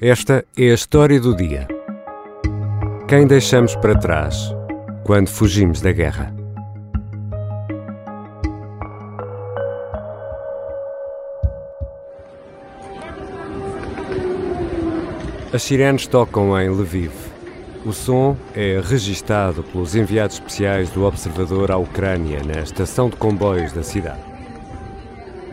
Esta é a história do dia. Quem deixamos para trás quando fugimos da guerra? As sirenes tocam em Lviv. O som é registado pelos enviados especiais do Observador à Ucrânia na estação de comboios da cidade.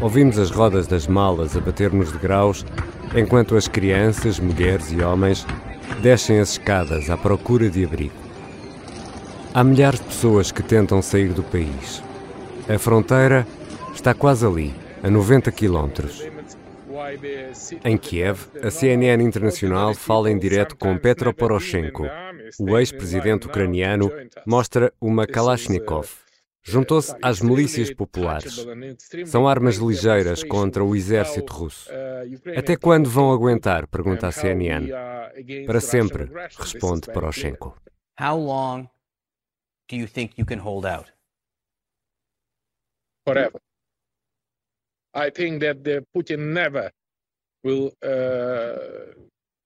Ouvimos as rodas das malas a bater nos degraus enquanto as crianças, mulheres e homens descem as escadas à procura de abrigo. Há milhares de pessoas que tentam sair do país. A fronteira está quase ali, a 90 quilómetros. Em Kiev, a CNN Internacional fala em direto com Petro Poroshenko. O ex-presidente ucraniano mostra uma Kalashnikov. Juntou-se às milícias populares. São armas ligeiras contra o exército russo. Até quando vão aguentar? Pergunta a CNN. Para sempre, responde Poroshenko. How long do you think you can hold out? forever. I think that the Putin never will uh,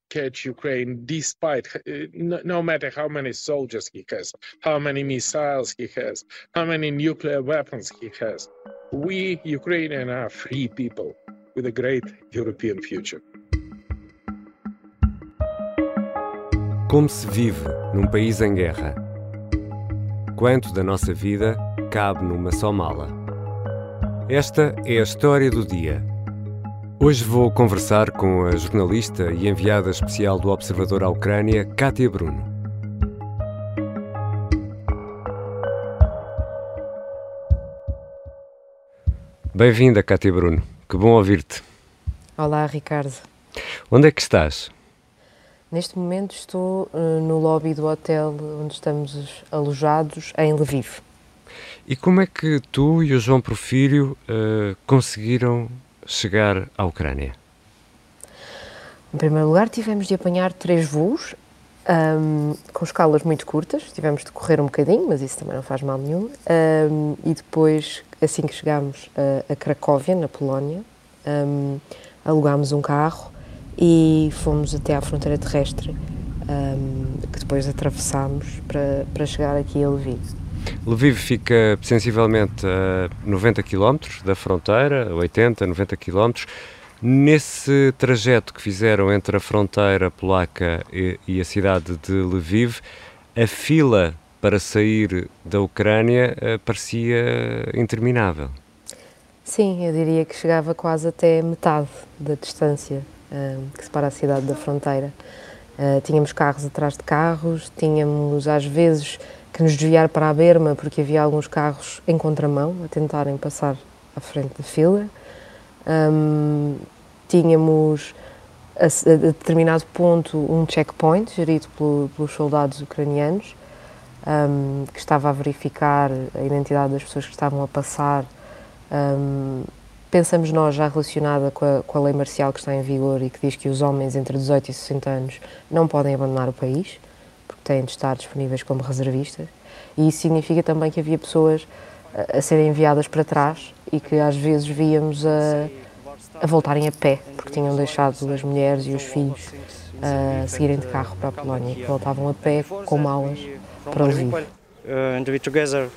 catch Ukraine, despite uh, no, no matter how many soldiers he has, how many missiles he has, how many nuclear weapons he has. We Ukrainians are free people with a great European future. Como se vive num país em guerra? Quanto da nossa vida cabe numa só mala? Esta é a história do dia. Hoje vou conversar com a jornalista e enviada especial do Observador à Ucrânia, Kátia Bruno. Bem-vinda, Kátia Bruno. Que bom ouvir-te. Olá, Ricardo. Onde é que estás? Neste momento estou uh, no lobby do hotel onde estamos alojados, em Lviv. E como é que tu e o João Porfírio uh, conseguiram chegar à Ucrânia? Em primeiro lugar, tivemos de apanhar três voos um, com escalas muito curtas. Tivemos de correr um bocadinho, mas isso também não faz mal nenhum. Um, e depois, assim que chegámos a, a Cracóvia, na Polónia, um, alugámos um carro e fomos até à fronteira terrestre, que depois atravessámos para, para chegar aqui a Lviv. Lviv fica sensivelmente a 90 km da fronteira, 80, 90 km. Nesse trajeto que fizeram entre a fronteira polaca e, e a cidade de Lviv, a fila para sair da Ucrânia uh, parecia interminável. Sim, eu diria que chegava quase até metade da distância uh, que separa a cidade da fronteira. Uh, tínhamos carros atrás de carros, tínhamos às vezes que nos desviar para a berma porque havia alguns carros em contramão a tentarem passar à frente da fila. Um, tínhamos a, a, determinado ponto um checkpoint gerido pelo, pelos soldados ucranianos um, que estava a verificar a identidade das pessoas que estavam a passar. Um, pensamos nós já relacionada com a, com a lei marcial que está em vigor e que diz que os homens entre 18 e 60 anos não podem abandonar o país têm de estar disponíveis como reservistas. E isso significa também que havia pessoas a, a serem enviadas para trás e que às vezes víamos a, a voltarem a pé, porque tinham deixado as mulheres e os filhos a seguirem de carro para a Polónia, que voltavam a pé com malas para Lviv. Uh, and we together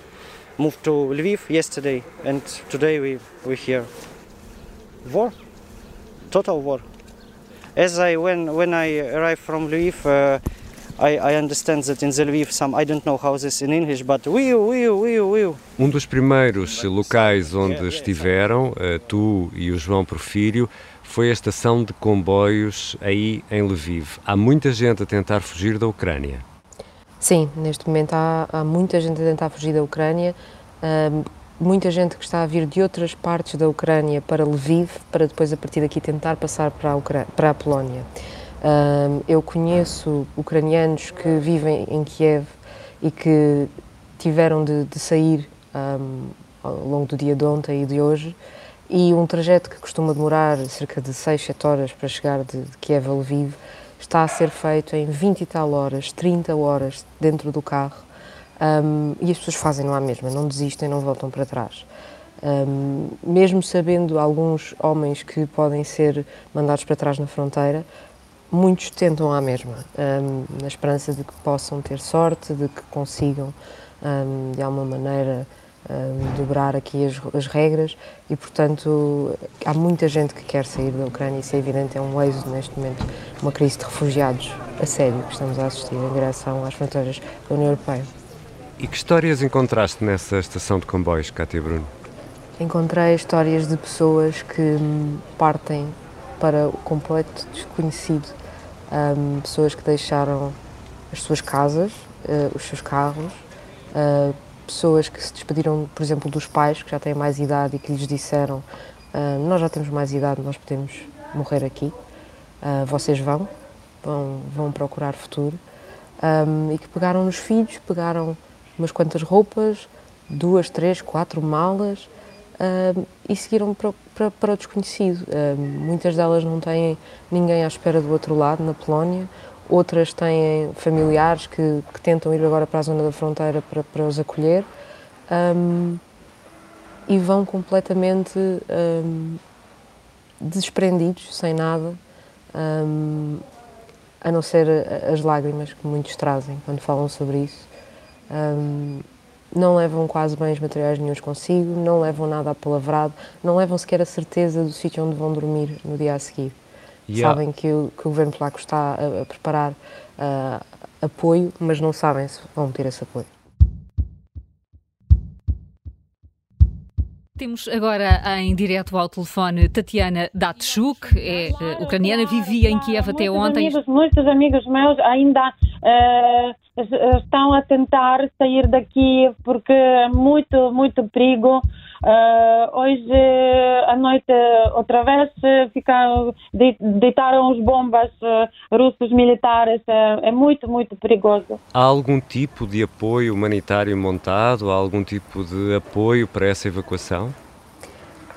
moved to Lviv yesterday, and today we we here. War, total war. As I when when I arrived from Lviv. Uh, Um dos primeiros locais onde estiveram, tu e o João Porfírio, foi a estação de comboios aí em Lviv. Há muita gente a tentar fugir da Ucrânia. Sim, neste momento há, há muita gente a tentar fugir da Ucrânia, uh, muita gente que está a vir de outras partes da Ucrânia para Lviv, para depois a partir daqui tentar passar para a, Ucrânia, para a Polónia. Um, eu conheço ucranianos que vivem em Kiev e que tiveram de, de sair um, ao longo do dia de ontem e de hoje e um trajeto que costuma demorar cerca de 6, 7 horas para chegar de, de Kiev a Lviv está a ser feito em 20 e tal horas, 30 horas dentro do carro um, e as pessoas fazem a mesma, não desistem, não voltam para trás. Um, mesmo sabendo alguns homens que podem ser mandados para trás na fronteira, muitos tentam à mesma, um, na esperança de que possam ter sorte, de que consigam, um, de alguma maneira, um, dobrar aqui as, as, regras e, portanto, há muita gente que quer sair da Ucrânia, isso é evidente, é um êxodo neste momento, uma crise de refugiados a sério que estamos a assistir em direção às fronteiras da União Europeia. E que histórias encontraste nessa estação de comboios, Cátia Bruno? Encontrei histórias de pessoas que partem para o completo desconhecido, um, pessoas que deixaram as suas casas, uh, os seus carros, uh, pessoas que se despediram, por exemplo, dos pais que já têm mais idade e que lhes disseram: uh, Nós já temos mais idade, nós podemos morrer aqui, vocês vão, vão, vão procurar futuro. Um, e que pegaram nos filhos, pegaram umas quantas roupas, duas, três, quatro malas uh, e seguiram para, para, para o desconhecido. Uh, muitas delas não têm ninguém à espera do outro lado, na Polónia, outras têm familiares que, que tentam ir agora para a zona da fronteira para, para os acolher um, e vão completamente um, desprendidos, sem nada. Um, a não ser as lágrimas que muitos trazem quando falam sobre isso. Um, não levam quase bens materiais nenhums consigo, não levam nada apalavrado, não levam sequer a certeza do sítio onde vão dormir no dia a seguir. Yeah. Sabem que o, que o governo polaco está a, a preparar uh, apoio, mas não sabem se vão ter esse apoio. Temos agora em direto ao telefone Tatiana Datchuk, é uh, ucraniana, vivia em Kiev até ontem. Amigos, muitos amigos meus ainda uh, estão a tentar sair daqui porque é muito, muito perigo. Uh, hoje à noite outra vez ficaram, deitaram os bombas russos militares. Uh, é muito, muito perigoso. Há algum tipo de apoio humanitário montado? Há algum tipo de apoio para essa evacuação?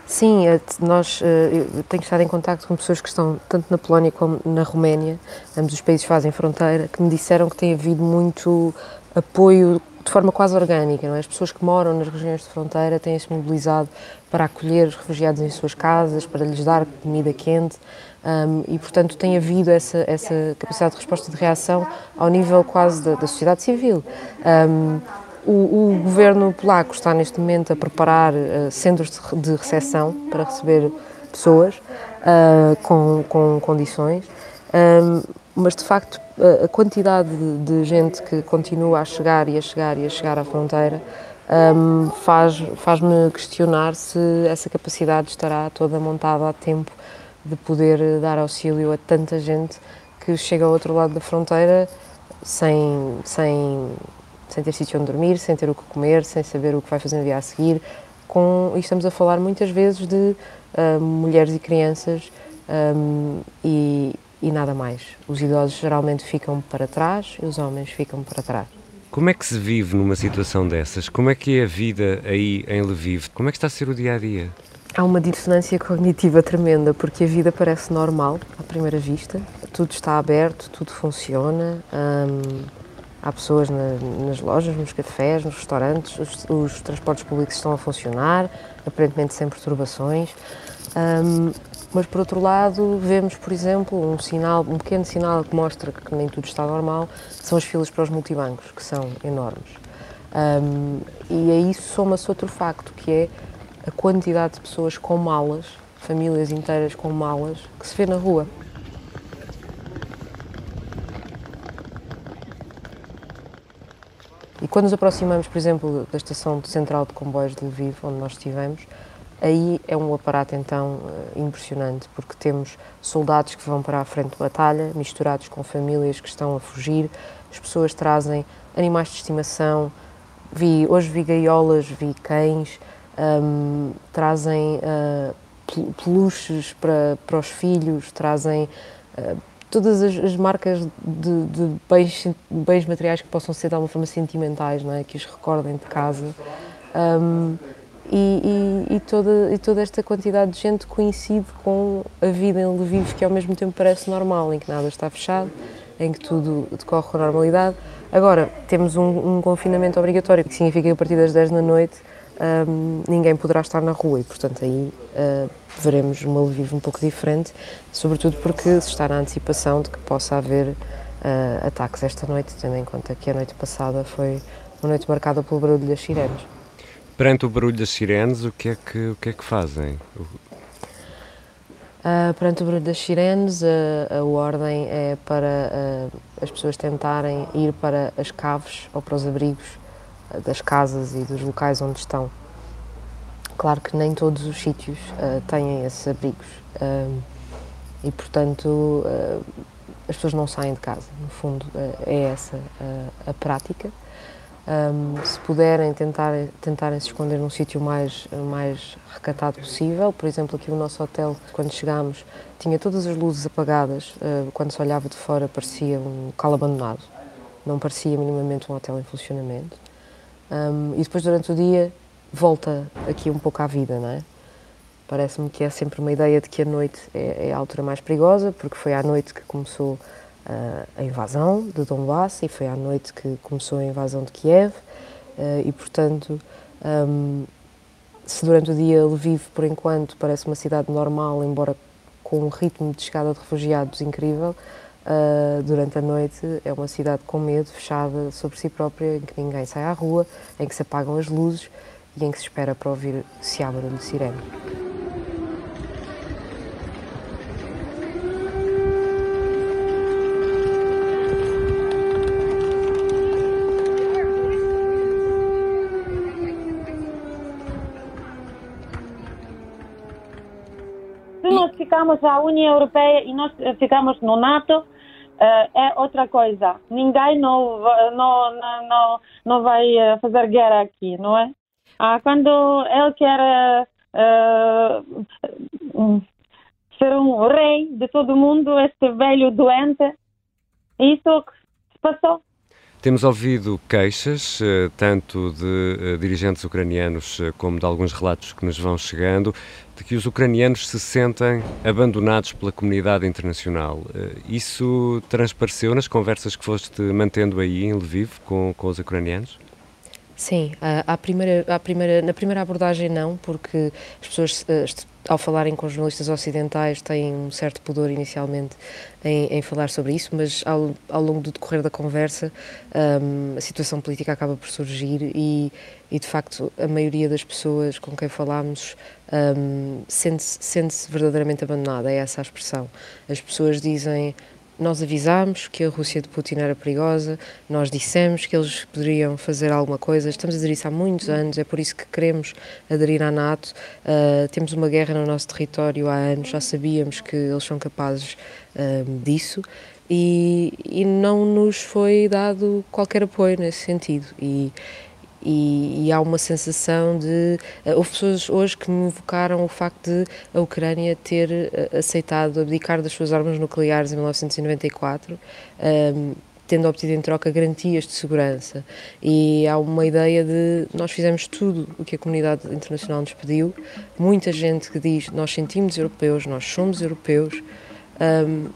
Sim, nós eu tenho estado em contato com pessoas que estão tanto na Polónia como na Roménia, ambos os países fazem fronteira, que me disseram que tem havido muito apoio de forma quase orgânica. Não é? As pessoas que moram nas regiões de fronteira têm-se mobilizado para acolher os refugiados em suas casas, para lhes dar comida quente um, e, portanto, tem havido essa, essa capacidade de resposta de reação ao nível quase da, da sociedade civil. Um, o, o, governo polaco está neste momento a preparar uh, centros de, recepção para receber pessoas uh, com, com condições. Um, mas de facto a quantidade de, de, gente que continua a chegar e a chegar e a chegar à fronteira um, faz, faz-me questionar se essa capacidade estará toda montada a tempo de poder dar auxílio a tanta gente que chega ao outro lado da fronteira sem, sem, sem ter sítio onde dormir, sem ter o que comer, sem saber o que vai fazer no dia a seguir. Com, e estamos a falar muitas vezes de uh, mulheres e crianças um, e, e nada mais. Os idosos geralmente ficam para trás e os homens ficam para trás. Como é que se vive numa situação dessas? Como é que é a vida aí em Lviv? Como é que está a ser o dia a dia? Há uma dissonância cognitiva tremenda porque a vida parece normal à primeira vista. Tudo está aberto, tudo funciona. Hum, há pessoas na, nas lojas, nos cafés, nos restaurantes, os, os, transportes públicos estão a funcionar, aparentemente sem perturbações. Hum, mas por outro lado vemos, por exemplo, um sinal, um pequeno sinal que mostra que nem tudo está normal, são as filas para os multibancos, que são enormes. Um, e a isso soma-se outro facto, que é a quantidade de pessoas com malas, famílias inteiras com malas, que se vê na rua. Quando nos aproximamos, por exemplo, da estação central de comboios de Lviv, onde nós estivemos, Aí é um aparato então eh, impressionante, porque temos soldados que vão para a frente de batalha, misturados com famílias que estão a fugir, as pessoas trazem animais de estimação, vi, hoje vi gaiolas, vi cães, um, trazem uh, peluches para, para os filhos, trazem uh, todas as, as marcas de, de, bens, bens materiais que possam ser de alguma forma sentimentais, não é? que os recordem de casa. Um, e, e, e, toda, e toda esta quantidade de gente coincide com a vida em Lviv, que ao mesmo tempo parece normal, em que nada está fechado, em que tudo decorre com normalidade. Agora, temos um, um confinamento obrigatório, que significa que a partir das 10 da noite ninguém poderá estar na rua e, portanto, aí uh, veremos uma Lviv um pouco diferente, sobretudo porque se está na antecipação de que possa haver uh, ataques esta noite, tendo em conta que a noite passada foi uma noite marcada pelo barulho das sirenes. Perante o barulho das sirenes, o que é que, o que, é que fazem? Uh, perante o barulho das sirenes, a, a ordem é para uh, as pessoas tentarem ir para as caves ou para os abrigos das casas e dos locais onde estão. Claro que nem todos os sítios têm esses abrigos e, portanto, as pessoas não saem de casa. No fundo, é essa a prática. Um, se puderem tentar tentarem se esconder num sítio mais mais recatado possível por exemplo aqui o nosso hotel quando chegámos tinha todas as luzes apagadas uh, quando se olhava de fora parecia um local abandonado não parecia minimamente um hotel em funcionamento um, e depois durante o dia volta aqui um pouco à vida não é? Parece-me que é sempre uma ideia de que a noite é, é a altura mais perigosa porque foi à noite que começou a invasão de Donbass e foi à noite que começou a invasão de Kiev eh, e, portanto, um, se durante o dia Lviv, por enquanto, parece uma cidade normal, embora com um ritmo de chegada de refugiados incrível, uh, durante a noite é uma cidade com medo, fechada sobre si própria, em que ninguém sai à rua, em que se apagam as luzes e em que se espera para ouvir se há barulho de sirene. ficamos na União Europeia e nós ficamos no NATO, eh, é outra coisa. Ninguém não, não, não, não vai eh, fazer guerra aqui, não é? Ah, quando ele quer uh, ser um rei de todo mundo, este velho doente, isso que passou. Temos ouvido queixas, eh, tanto de eh, dirigentes ucranianos eh, como de alguns relatos que nos vão chegando, de que os ucranianos se sentem abandonados pela comunidade internacional. Isso transpareceu nas conversas que foste mantendo aí em Lviv com, com os ucranianos? Sim, à primeira, à primeira, na primeira abordagem não, porque as pessoas, ao falarem com jornalistas ocidentais, têm um certo pudor inicialmente em, em falar sobre isso, mas ao, ao, longo do decorrer da conversa um, a situação política acaba por surgir e, e, de facto, a maioria das pessoas com quem falámos um, sente-se sente verdadeiramente abandonada, é essa a expressão. As pessoas dizem nós avisámos que a Rússia de Putin era perigosa, nós dissemos que eles poderiam fazer alguma coisa, estamos a dizer isso há muitos anos, é por isso que queremos aderir à NATO. Uh, temos uma guerra no nosso território há anos, já sabíamos que eles são capazes uh, disso e, e não nos foi dado qualquer apoio nesse sentido. E, e, e, há uma sensação de. Uh, houve pessoas hoje que me evocaram o facto de a Ucrânia ter uh, aceitado abdicar das suas armas nucleares em 1994. Um, ehm, tendo obtido em troca garantias de segurança. E há uma ideia de nós fizemos tudo o que a comunidade internacional nos pediu. Muita gente que diz nós sentimos europeus, nós somos europeus um, ehm,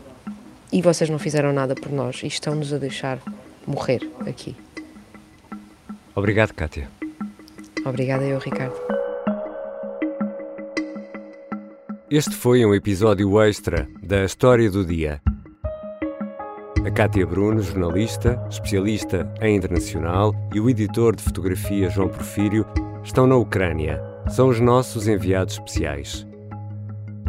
e vocês não fizeram nada por nós e estão-nos a deixar morrer aqui. Obrigado, Kátia. Obrigada eu, Ricardo. Este foi um episódio extra da História do Dia. A Kátia Bruno, jornalista, especialista em internacional, e o editor de fotografia João Porfírio estão na Ucrânia. São os nossos enviados especiais.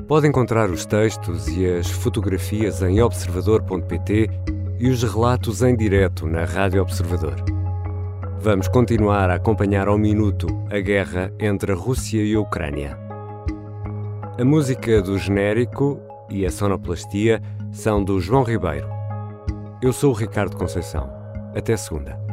Pode encontrar os textos e as fotografias em observador.pt e os relatos em direto na Rádio Observador. Vamos continuar a acompanhar ao minuto a guerra entre a Rússia e a Ucrânia. A música do genérico e a sonoplastia são do João Ribeiro. Eu sou o Ricardo Conceição. Até segunda.